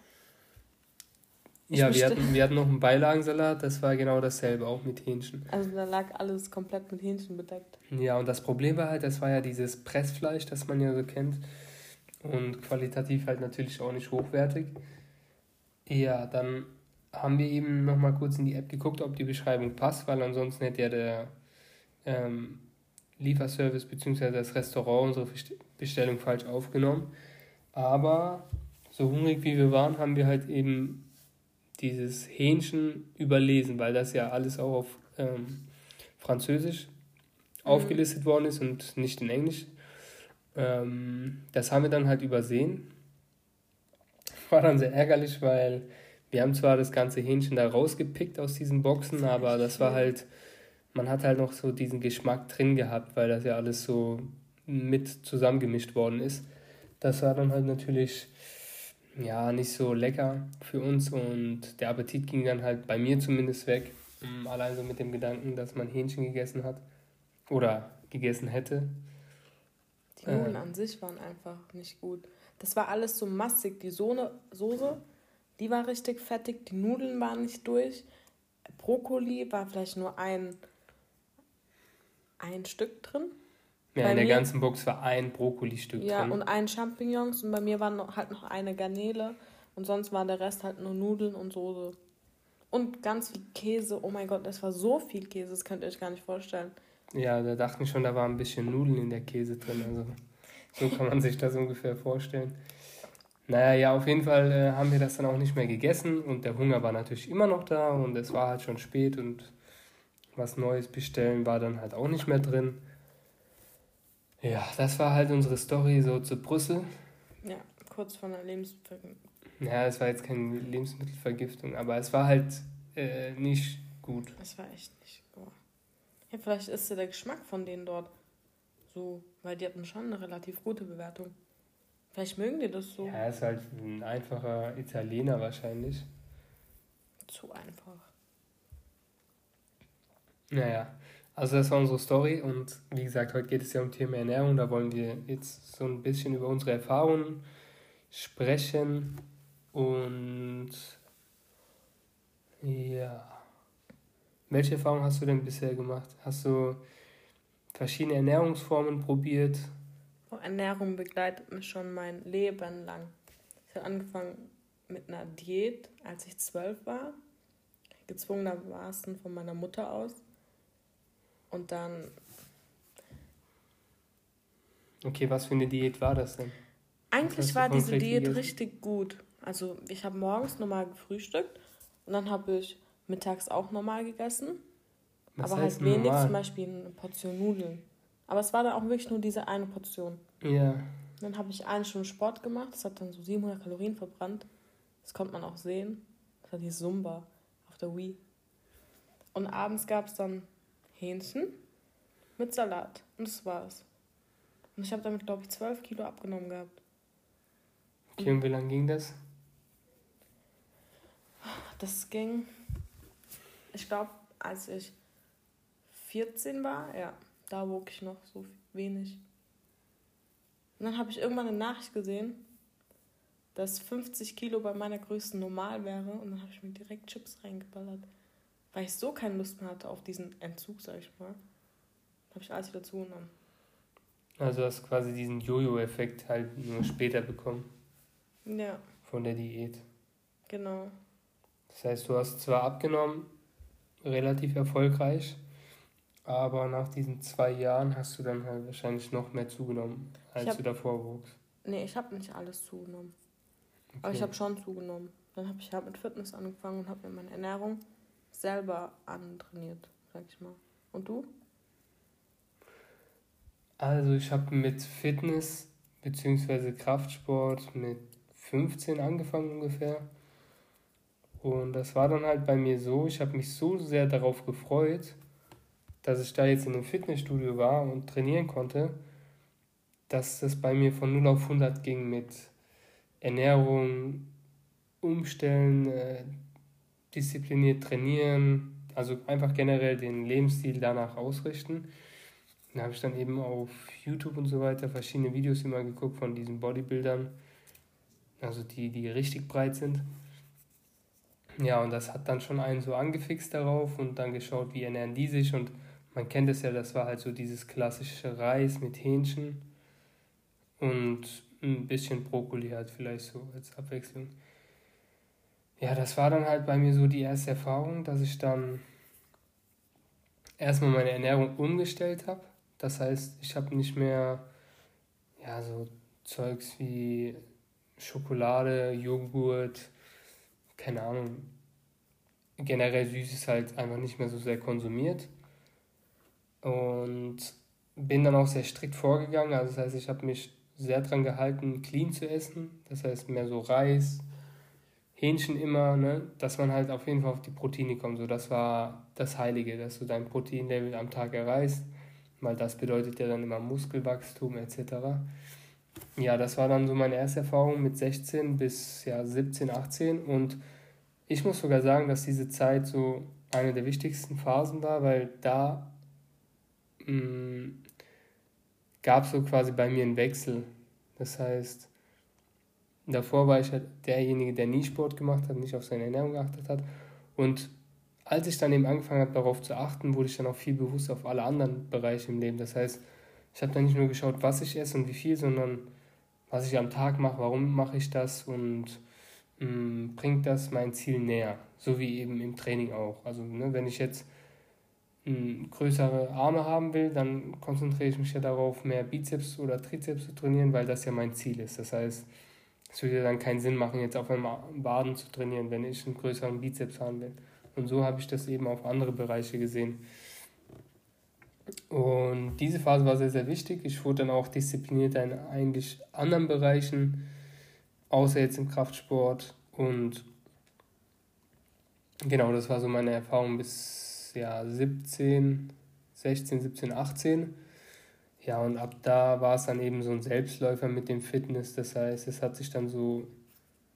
Speaker 1: Ich ja, wir hatten, wir hatten noch einen Beilagensalat, das war genau dasselbe, auch mit Hähnchen.
Speaker 2: Also da lag alles komplett mit Hähnchen bedeckt.
Speaker 1: Ja, und das Problem war halt, das war ja dieses Pressfleisch, das man ja so kennt. Und qualitativ halt natürlich auch nicht hochwertig. Ja, dann haben wir eben nochmal kurz in die App geguckt, ob die Beschreibung passt, weil ansonsten hätte ja der ähm, Lieferservice bzw. das Restaurant unsere Bestellung falsch aufgenommen. Aber so hungrig wie wir waren, haben wir halt eben dieses Hähnchen überlesen, weil das ja alles auch auf ähm, Französisch mhm. aufgelistet worden ist und nicht in Englisch. Ähm, das haben wir dann halt übersehen. War dann sehr ärgerlich, weil wir haben zwar das ganze Hähnchen da rausgepickt aus diesen Boxen, aber das war halt, man hat halt noch so diesen Geschmack drin gehabt, weil das ja alles so mit zusammengemischt worden ist. Das war dann halt natürlich ja, nicht so lecker für uns und der Appetit ging dann halt bei mir zumindest weg. Ähm, allein so mit dem Gedanken, dass man Hähnchen gegessen hat oder gegessen hätte.
Speaker 2: Die Nudeln äh, an sich waren einfach nicht gut. Das war alles so massig. Die Sohne, Soße, die war richtig fettig, die Nudeln waren nicht durch. Brokkoli war vielleicht nur ein, ein Stück drin.
Speaker 1: Ja, bei in der mir, ganzen Box war ein Brokkoli-Stück
Speaker 2: ja, drin. Ja, und ein Champignons und bei mir war noch, halt noch eine Garnele und sonst war der Rest halt nur Nudeln und Soße. Und ganz viel Käse. Oh mein Gott, das war so viel Käse, das könnt ihr euch gar nicht vorstellen.
Speaker 1: Ja, da dachten schon, da war ein bisschen Nudeln in der Käse drin. Also so kann man sich das ungefähr vorstellen. Naja, ja, auf jeden Fall äh, haben wir das dann auch nicht mehr gegessen und der Hunger war natürlich immer noch da und es war halt schon spät und was Neues bestellen war dann halt auch nicht mehr drin. Ja, das war halt unsere Story so zu Brüssel.
Speaker 2: Ja, kurz vor einer Lebensmittelvergiftung.
Speaker 1: Ja, es war jetzt keine Lebensmittelvergiftung, aber es war halt äh, nicht gut.
Speaker 2: Es war echt nicht gut. Ja, vielleicht ist ja der Geschmack von denen dort so, weil die hatten schon eine relativ gute Bewertung. Vielleicht mögen die das so.
Speaker 1: Ja, er ist halt ein einfacher Italiener wahrscheinlich.
Speaker 2: Zu einfach.
Speaker 1: Naja, also das war unsere Story und wie gesagt, heute geht es ja um Thema Ernährung. Da wollen wir jetzt so ein bisschen über unsere Erfahrungen sprechen und ja. Welche Erfahrungen hast du denn bisher gemacht? Hast du verschiedene Ernährungsformen probiert?
Speaker 2: Oh, Ernährung begleitet mich schon mein Leben lang. Ich habe angefangen mit einer Diät, als ich zwölf war. Gezwungenermaßen von meiner Mutter aus. Und dann.
Speaker 1: Okay, was für eine Diät war das denn?
Speaker 2: Eigentlich war diese Diät gegessen? richtig gut. Also ich habe morgens normal gefrühstückt und dann habe ich mittags auch normal gegessen. Was aber halt wenig, normal? zum Beispiel eine Portion Nudeln. Aber es war dann auch wirklich nur diese eine Portion. Ja. Dann habe ich eine Stunde Sport gemacht. Das hat dann so 700 Kalorien verbrannt. Das konnte man auch sehen. Das war die Zumba auf der Wii. Und abends gab es dann Hähnchen mit Salat. Und das war's. Und ich habe damit, glaube ich, 12 Kilo abgenommen gehabt.
Speaker 1: Okay, und wie lange ging das?
Speaker 2: Das ging, ich glaube, als ich 14 war, ja, da wog ich noch so wenig. Und dann habe ich irgendwann eine Nachricht gesehen, dass 50 Kilo bei meiner Größe normal wäre. Und dann habe ich mir direkt Chips reingeballert. Weil ich so keine Lust mehr hatte auf diesen Entzug, sag ich mal. habe ich alles wieder zugenommen.
Speaker 1: Also hast quasi diesen Jojo-Effekt halt nur später bekommen. Ja. Von der Diät. Genau. Das heißt, du hast zwar abgenommen, relativ erfolgreich, aber nach diesen zwei Jahren hast du dann halt wahrscheinlich noch mehr zugenommen, als hab, du davor wuchst.
Speaker 2: Nee, ich habe nicht alles zugenommen. Okay. Aber ich habe schon zugenommen. Dann habe ich halt mit Fitness angefangen und habe mir meine Ernährung selber antrainiert, sag ich mal. Und du?
Speaker 1: Also ich habe mit Fitness bzw. Kraftsport mit 15 angefangen ungefähr. Und das war dann halt bei mir so, ich habe mich so sehr darauf gefreut, dass ich da jetzt in einem Fitnessstudio war und trainieren konnte, dass das bei mir von 0 auf 100 ging mit Ernährung, Umstellen, äh, diszipliniert trainieren, also einfach generell den Lebensstil danach ausrichten. Da habe ich dann eben auf YouTube und so weiter verschiedene Videos immer geguckt von diesen Bodybuildern, also die, die richtig breit sind. Ja, und das hat dann schon einen so angefixt darauf und dann geschaut, wie ernähren die sich und man kennt es ja, das war halt so dieses klassische Reis mit Hähnchen und ein bisschen Brokkoli halt vielleicht so als Abwechslung. Ja, das war dann halt bei mir so die erste Erfahrung, dass ich dann erstmal meine Ernährung umgestellt habe. Das heißt, ich habe nicht mehr ja so Zeugs wie Schokolade, Joghurt, keine Ahnung, generell Süßes halt einfach nicht mehr so sehr konsumiert und bin dann auch sehr strikt vorgegangen. Also das heißt, ich habe mich sehr daran gehalten, clean zu essen. Das heißt, mehr so Reis, Hähnchen immer, ne? dass man halt auf jeden Fall auf die Proteine kommt. So, das war das Heilige, dass du dein Proteinlevel am Tag erreichst, weil das bedeutet ja dann immer Muskelwachstum etc. Ja, das war dann so meine erste Erfahrung mit 16 bis ja, 17, 18 und ich muss sogar sagen, dass diese Zeit so eine der wichtigsten Phasen war, weil da Mm, gab es so quasi bei mir einen Wechsel. Das heißt, davor war ich halt derjenige, der nie Sport gemacht hat, nicht auf seine Ernährung geachtet hat. Und als ich dann eben angefangen habe, darauf zu achten, wurde ich dann auch viel bewusster auf alle anderen Bereiche im Leben. Das heißt, ich habe dann nicht nur geschaut, was ich esse und wie viel, sondern was ich am Tag mache, warum mache ich das und mh, mm, bringt das mein Ziel näher. So wie eben im Training auch. Also ne, wenn ich jetzt größere Arme haben will, dann konzentriere ich mich ja darauf, mehr Bizeps oder Trizeps zu trainieren, weil das ja mein Ziel ist. Das heißt, es würde dann keinen Sinn machen, jetzt auf einmal Baden zu trainieren, wenn ich einen größeren Bizeps haben will. Und so habe ich das eben auf andere Bereiche gesehen. Und diese Phase war sehr, sehr wichtig. Ich wurde dann auch diszipliniert in eigentlich anderen Bereichen, außer jetzt im Kraftsport. Und genau, das war so meine Erfahrung bis ja, 17, 16, 17, 18. Ja, und ab da war es dann eben so ein Selbstläufer mit dem Fitness. Das heißt, es hat sich dann so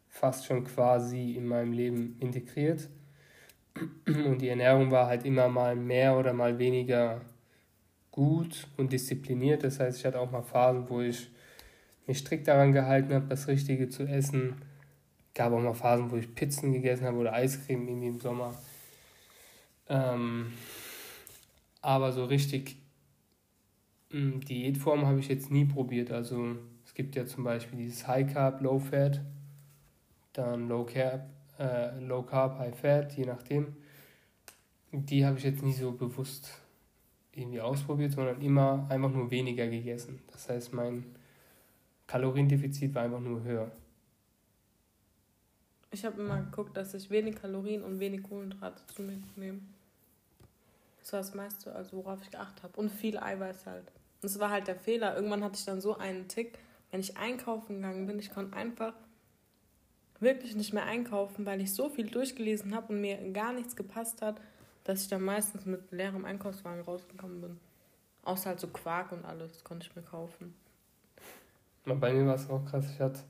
Speaker 1: fast schon quasi in meinem Leben integriert. Und die Ernährung war halt immer mal mehr oder mal weniger gut und diszipliniert. Das heißt, ich hatte auch mal Phasen, wo ich mich strikt daran gehalten habe, das Richtige zu essen. Gab auch mal Phasen, wo ich Pizzen gegessen habe oder Eiscreme irgendwie im Sommer. Ähm, aber so richtig Diätform habe ich jetzt nie probiert. Also es gibt ja zum Beispiel dieses High Carb, Low Fat, dann Low Carb, äh, Low Carb, High Fat, je nachdem. Die habe ich jetzt nie so bewusst irgendwie ausprobiert, sondern immer einfach nur weniger gegessen. Das heißt, mein Kaloriendefizit war einfach nur höher.
Speaker 2: Ich habe immer geguckt, dass ich wenig Kalorien und wenig Kohlenhydrate zu mir nehme. Das war das meiste, also worauf ich geachtet habe. Und viel Eiweiß halt. Und das war halt der Fehler. Irgendwann hatte ich dann so einen Tick, wenn ich einkaufen gegangen bin, ich konnte einfach wirklich nicht mehr einkaufen, weil ich so viel durchgelesen habe und mir gar nichts gepasst hat, dass ich dann meistens mit leerem Einkaufswagen rausgekommen bin. Außer halt so Quark und alles konnte ich mir kaufen.
Speaker 1: Bei mir war es auch krass. Ich hatte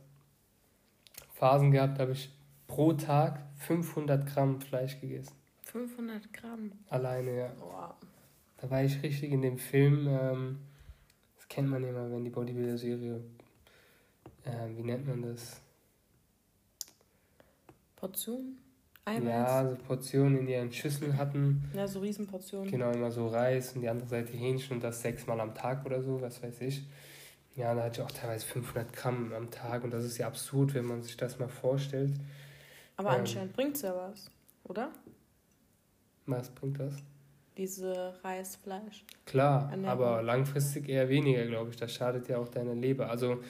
Speaker 1: Phasen gehabt, da habe ich pro Tag 500 Gramm Fleisch gegessen.
Speaker 2: 500 Gramm?
Speaker 1: Alleine, ja. Wow. Da war ich richtig in dem Film, ähm, das kennt man immer, wenn die Bodybuilder-Serie, äh, wie nennt man das?
Speaker 2: Portion?
Speaker 1: Eiweiß? Ja, so Portionen in ihren Schüsseln hatten.
Speaker 2: Ja, so Riesenportionen.
Speaker 1: Genau, immer so Reis und die andere Seite Hähnchen und das sechsmal am Tag oder so, was weiß ich. Ja, da hatte ich auch teilweise 500 Gramm am Tag und das ist ja absurd, wenn man sich das mal vorstellt.
Speaker 2: Aber ähm, anscheinend bringt es ja was, oder?
Speaker 1: Was bringt das?
Speaker 2: Diese Reisfleisch.
Speaker 1: Klar, aber langfristig eher weniger, glaube ich. Das schadet ja auch deiner Leber. Also,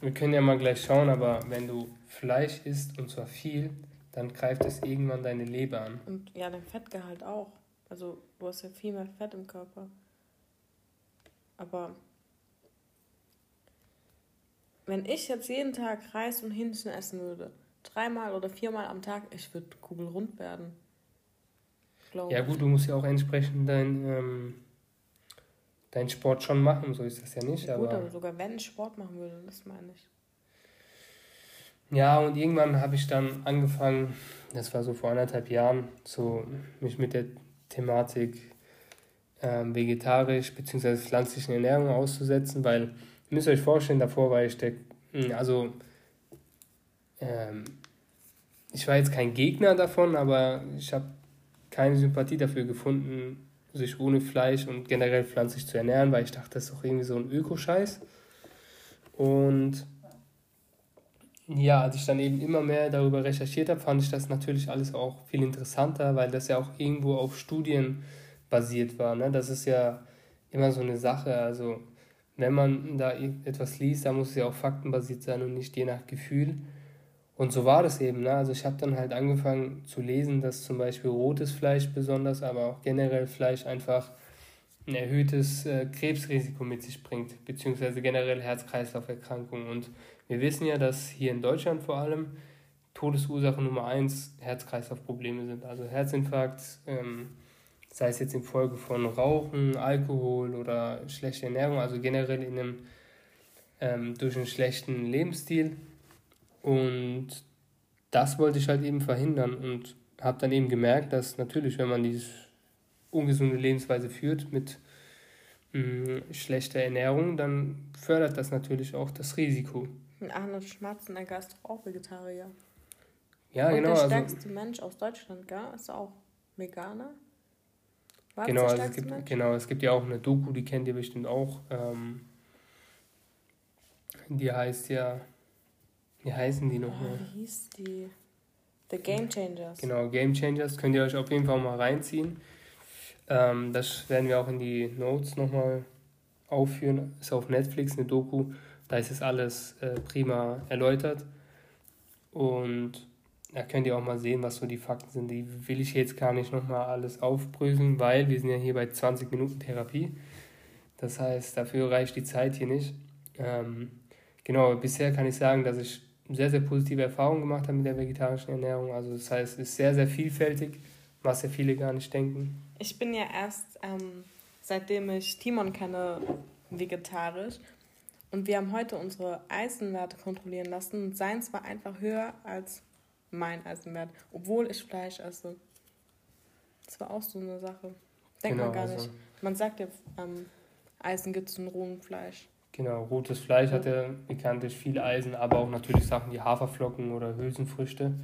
Speaker 1: wir können ja mal gleich schauen, aber wenn du Fleisch isst und zwar viel, dann greift es irgendwann deine Leber an.
Speaker 2: Und ja, dein Fettgehalt auch. Also du hast ja viel mehr Fett im Körper. Aber wenn ich jetzt jeden Tag Reis und Hähnchen essen würde, dreimal oder viermal am Tag, ich würde kugelrund werden.
Speaker 1: Ja gut, du musst ja auch entsprechend dein, ähm, dein Sport schon machen, so ist das ja nicht.
Speaker 2: Ja, gut, aber sogar wenn ich Sport machen würde, das meine ich.
Speaker 1: Ja, und irgendwann habe ich dann angefangen, das war so vor anderthalb Jahren, so mich mit der Thematik ähm, vegetarisch bzw. pflanzlichen Ernährung auszusetzen, weil ihr müsst euch vorstellen, davor war ich der, hm, also ähm, ich war jetzt kein Gegner davon, aber ich habe keine Sympathie dafür gefunden, sich ohne Fleisch und generell pflanzlich zu ernähren, weil ich dachte, das ist doch irgendwie so ein Ökoscheiß. Und ja, als ich dann eben immer mehr darüber recherchiert habe, fand ich das natürlich alles auch viel interessanter, weil das ja auch irgendwo auf Studien basiert war. Ne? Das ist ja immer so eine Sache. Also wenn man da etwas liest, dann muss es ja auch faktenbasiert sein und nicht je nach Gefühl. Und so war das eben. Ne? Also ich habe dann halt angefangen zu lesen, dass zum Beispiel rotes Fleisch besonders, aber auch generell Fleisch einfach ein erhöhtes äh, Krebsrisiko mit sich bringt, beziehungsweise generell Herz-Kreislauf-Erkrankungen. Und wir wissen ja, dass hier in Deutschland vor allem Todesursache Nummer eins Herz-Kreislauf-Probleme sind. Also Herzinfarkt, ähm, sei es jetzt infolge von Rauchen, Alkohol oder schlechter Ernährung, also generell in einem, ähm, durch einen schlechten Lebensstil. Und das wollte ich halt eben verhindern und habe dann eben gemerkt, dass natürlich, wenn man diese ungesunde Lebensweise führt mit mh, mm, schlechter Ernährung, dann fördert das natürlich auch das Risiko.
Speaker 2: Arnold Schwarzenegger ist doch auch Vegetarier. Ja, Und genau. Der also stärkste also, Mensch aus Deutschland, gell? Ist auch Veganer.
Speaker 1: War genau, also es gibt, genau, es gibt ja auch eine Doku, die kennt ihr bestimmt auch. Ähm, die heißt ja. Wie heißen die nochmal?
Speaker 2: Oh, wie hieß die? The Game Changers.
Speaker 1: Genau, Game Changers. Könnt ihr euch auf jeden Fall mal reinziehen. Ähm, das werden wir auch in die Notes nochmal aufführen. Ist auf Netflix eine Doku. Da ist es alles äh, prima erläutert. Und da könnt ihr auch mal sehen, was so die Fakten sind. Die will ich jetzt gar nicht nochmal alles aufbröseln, weil wir sind ja hier bei 20 Minuten Therapie. Das heißt, dafür reicht die Zeit hier nicht. Ähm, genau, bisher kann ich sagen, dass ich sehr, sehr positive Erfahrungen gemacht habe mit der vegetarischen Ernährung. Also das heißt, es ist sehr, sehr vielfältig, was ja viele gar nicht denken.
Speaker 2: Ich bin ja erst, ähm, seitdem ich Timon kenne, vegetarisch. Und wir haben heute unsere Eisenwerte kontrollieren lassen. Und seins war einfach höher als mein Eisenwert, obwohl ich Fleisch esse. Das war auch so eine Sache. Denkt genau, man gar also. nicht. Man sagt ja, ähm, Eisen gibt es in rohem Fleisch.
Speaker 1: Genau, rotes Fleisch hat ja bekanntlich viel Eisen, aber auch natürlich Sachen wie Haferflocken oder Hülsenfrüchte.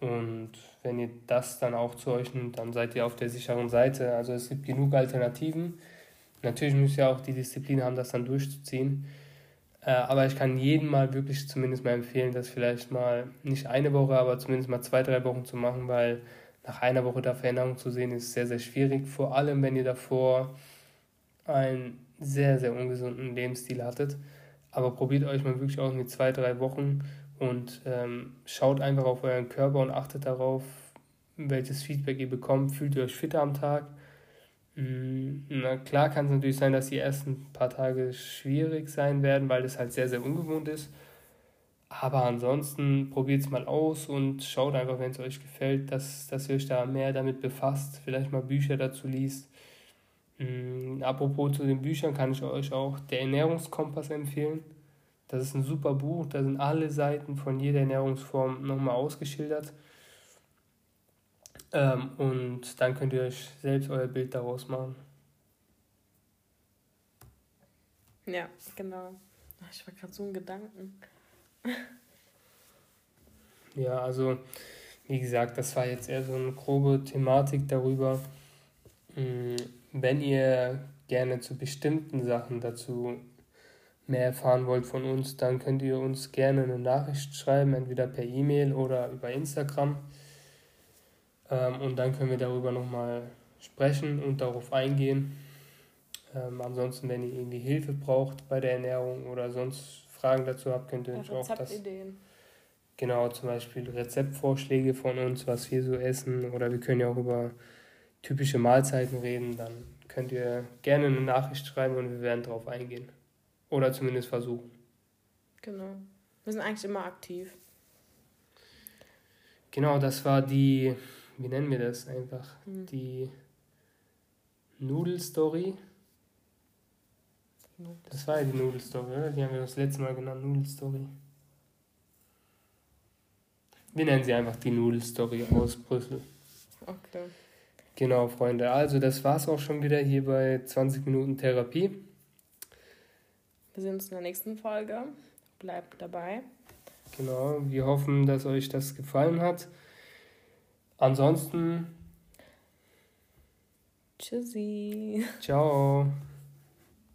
Speaker 1: Und wenn ihr das dann auch zu euch nimmt, dann seid ihr auf der sicheren Seite. Also es gibt genug Alternativen. Natürlich müsst ihr auch die Disziplin haben, das dann durchzuziehen. Äh, aber ich kann jedem mal wirklich zumindest mal empfehlen, das vielleicht mal nicht eine Woche, aber zumindest mal zwei, drei Wochen zu machen, weil nach einer Woche da Veränderungen zu sehen, ist sehr, sehr schwierig. Vor allem, wenn ihr davor einen sehr, sehr ungesunden Lebensstil hattet. Aber probiert euch mal wirklich aus mit zwei, drei Wochen und ähm, schaut einfach auf euren Körper und achtet darauf, welches Feedback ihr bekommt. Fühlt ihr euch fitter am Tag? Mm, na klar kann es natürlich sein, dass die ersten paar Tage schwierig sein werden, weil das halt sehr, sehr ungewohnt ist. Aber ansonsten probiert es mal aus und schaut einfach, wenn es euch gefällt, dass, dass ihr euch da mehr damit befasst, vielleicht mal Bücher dazu liest. Mhm, apropos zu den Büchern kann ich euch auch der Ernährungskompass empfehlen. Das ist ein super Buch, da sind alle Seiten von jeder Ernährungsform nochmal ausgeschildert. Ähm, und dann könnt ihr euch selbst euer Bild daraus machen.
Speaker 2: Ja, genau. Ich war gerade so ein Gedanken.
Speaker 1: ja, also wie gesagt, das war jetzt eher so eine grobe Thematik darüber. Mm, wenn ihr gerne zu bestimmten Sachen dazu mehr erfahren wollt von uns, dann könnt ihr uns gerne eine Nachricht schreiben, entweder per E-Mail oder über Instagram. Ähm, und dann können wir darüber nochmal sprechen und darauf eingehen. Ähm, ansonsten, wenn ihr irgendwie Hilfe braucht bei der Ernährung oder sonst Fragen dazu habt, könnt ihr uns auch das. Genau, zum Beispiel Rezeptvorschläge von uns, was wir so essen. Oder wir können ja auch über typische Mahlzeiten reden. Dann könnt ihr gerne eine Nachricht schreiben und wir werden darauf eingehen. Oder zumindest versuchen.
Speaker 2: Genau. Wir sind eigentlich immer aktiv.
Speaker 1: Genau, das war die wie nennen wir das einfach? Mhm. Die Nudelstory. Das war ja die Nudelstory, oder? Die haben wir das letzte Mal genannt, Nudelstory. Wir nennen sie einfach die Nudelstory aus Brüssel. Okay. Genau, Freunde. Also, das war's auch schon wieder hier bei 20 Minuten Therapie.
Speaker 2: Wir sehen uns in der nächsten Folge. Bleibt dabei.
Speaker 1: Genau, wir hoffen, dass euch das gefallen hat. Ansonsten.
Speaker 2: Tschüssi.
Speaker 1: Ciao.